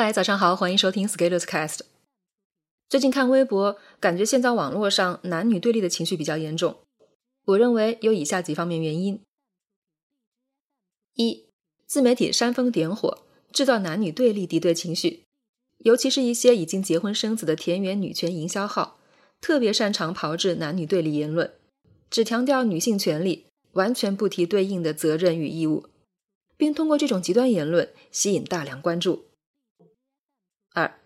嗨，早上好，欢迎收听 Scalers Cast。最近看微博，感觉现在网络上男女对立的情绪比较严重。我认为有以下几方面原因：一、自媒体煽风点火，制造男女对立敌对情绪，尤其是一些已经结婚生子的田园女权营销号，特别擅长炮制男女对立言论，只强调女性权利，完全不提对应的责任与义务，并通过这种极端言论吸引大量关注。二、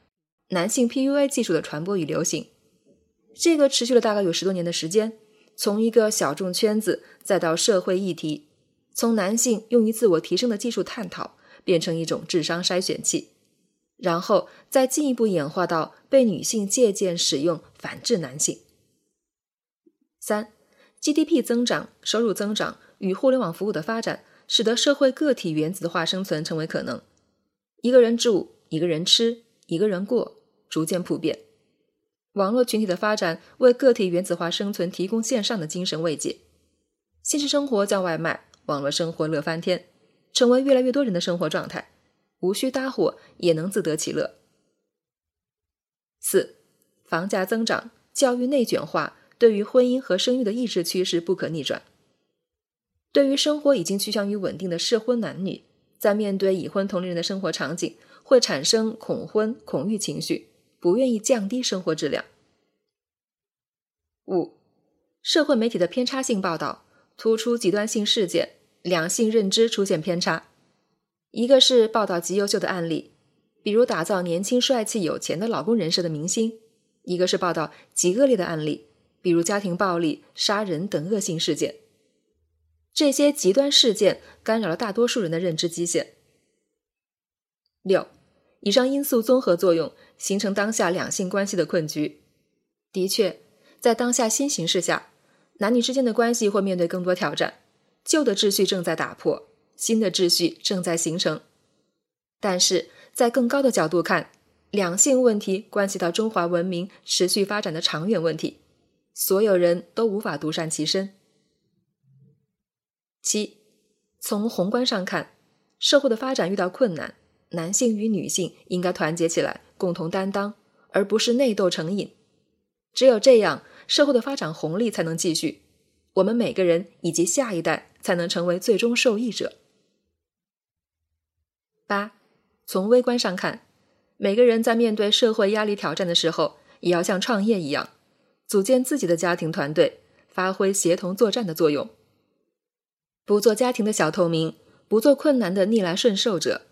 男性 PUA 技术的传播与流行，这个持续了大概有十多年的时间，从一个小众圈子，再到社会议题，从男性用于自我提升的技术探讨，变成一种智商筛选器，然后再进一步演化到被女性借鉴使用，反制男性。三、GDP 增长、收入增长与互联网服务的发展，使得社会个体原子化生存成为可能，一个人住，一个人吃。一个人过逐渐普遍，网络群体的发展为个体原子化生存提供线上的精神慰藉。现实生活叫外卖，网络生活乐翻天，成为越来越多人的生活状态，无需搭伙也能自得其乐。四，房价增长、教育内卷化，对于婚姻和生育的意志趋势不可逆转。对于生活已经趋向于稳定的适婚男女，在面对已婚同龄人的生活场景。会产生恐婚、恐育情绪，不愿意降低生活质量。五、社会媒体的偏差性报道，突出极端性事件，两性认知出现偏差。一个是报道极优秀的案例，比如打造年轻、帅气、有钱的老公人设的明星；一个是报道极恶劣的案例，比如家庭暴力、杀人等恶性事件。这些极端事件干扰了大多数人的认知基线。六。以上因素综合作用，形成当下两性关系的困局。的确，在当下新形势下，男女之间的关系会面对更多挑战，旧的秩序正在打破，新的秩序正在形成。但是在更高的角度看，两性问题关系到中华文明持续发展的长远问题，所有人都无法独善其身。七，从宏观上看，社会的发展遇到困难。男性与女性应该团结起来，共同担当，而不是内斗成瘾。只有这样，社会的发展红利才能继续，我们每个人以及下一代才能成为最终受益者。八，从微观上看，每个人在面对社会压力挑战的时候，也要像创业一样，组建自己的家庭团队，发挥协同作战的作用，不做家庭的小透明，不做困难的逆来顺受者。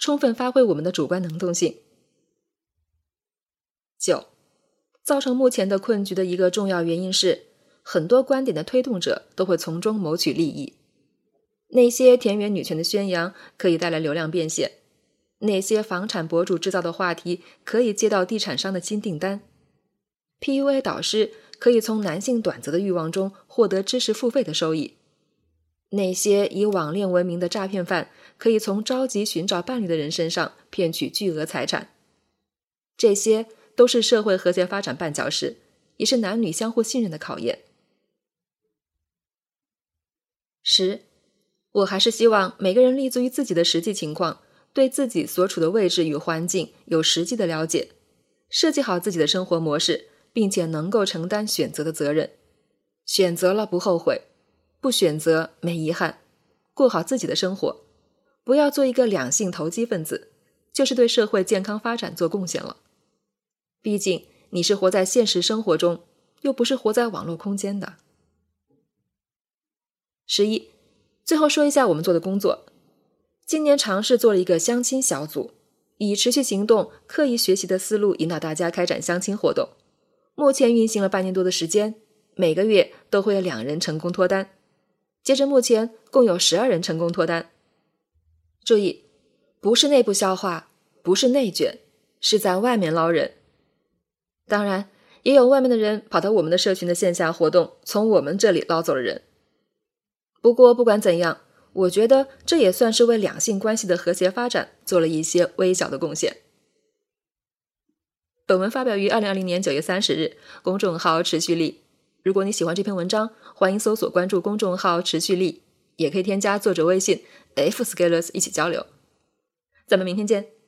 充分发挥我们的主观能动性。九，造成目前的困局的一个重要原因是，很多观点的推动者都会从中谋取利益。那些田园女权的宣扬可以带来流量变现，那些房产博主制造的话题可以接到地产商的新订单，PUA 导师可以从男性短则的欲望中获得知识付费的收益。那些以网恋闻名的诈骗犯，可以从着急寻找伴侣的人身上骗取巨额财产，这些都是社会和谐发展绊脚石，也是男女相互信任的考验。十，我还是希望每个人立足于自己的实际情况，对自己所处的位置与环境有实际的了解，设计好自己的生活模式，并且能够承担选择的责任，选择了不后悔。不选择没遗憾，过好自己的生活，不要做一个两性投机分子，就是对社会健康发展做贡献了。毕竟你是活在现实生活中，又不是活在网络空间的。十一，最后说一下我们做的工作。今年尝试做了一个相亲小组，以持续行动、刻意学习的思路引导大家开展相亲活动。目前运行了半年多的时间，每个月都会有两人成功脱单。截至目前，共有十二人成功脱单。注意，不是内部消化，不是内卷，是在外面捞人。当然，也有外面的人跑到我们的社群的线下活动，从我们这里捞走了人。不过，不管怎样，我觉得这也算是为两性关系的和谐发展做了一些微小的贡献。本文发表于二零二零年九月三十日，公众号持续力。如果你喜欢这篇文章，欢迎搜索关注公众号“持续力”，也可以添加作者微信 “f scalers” 一起交流。咱们明天见。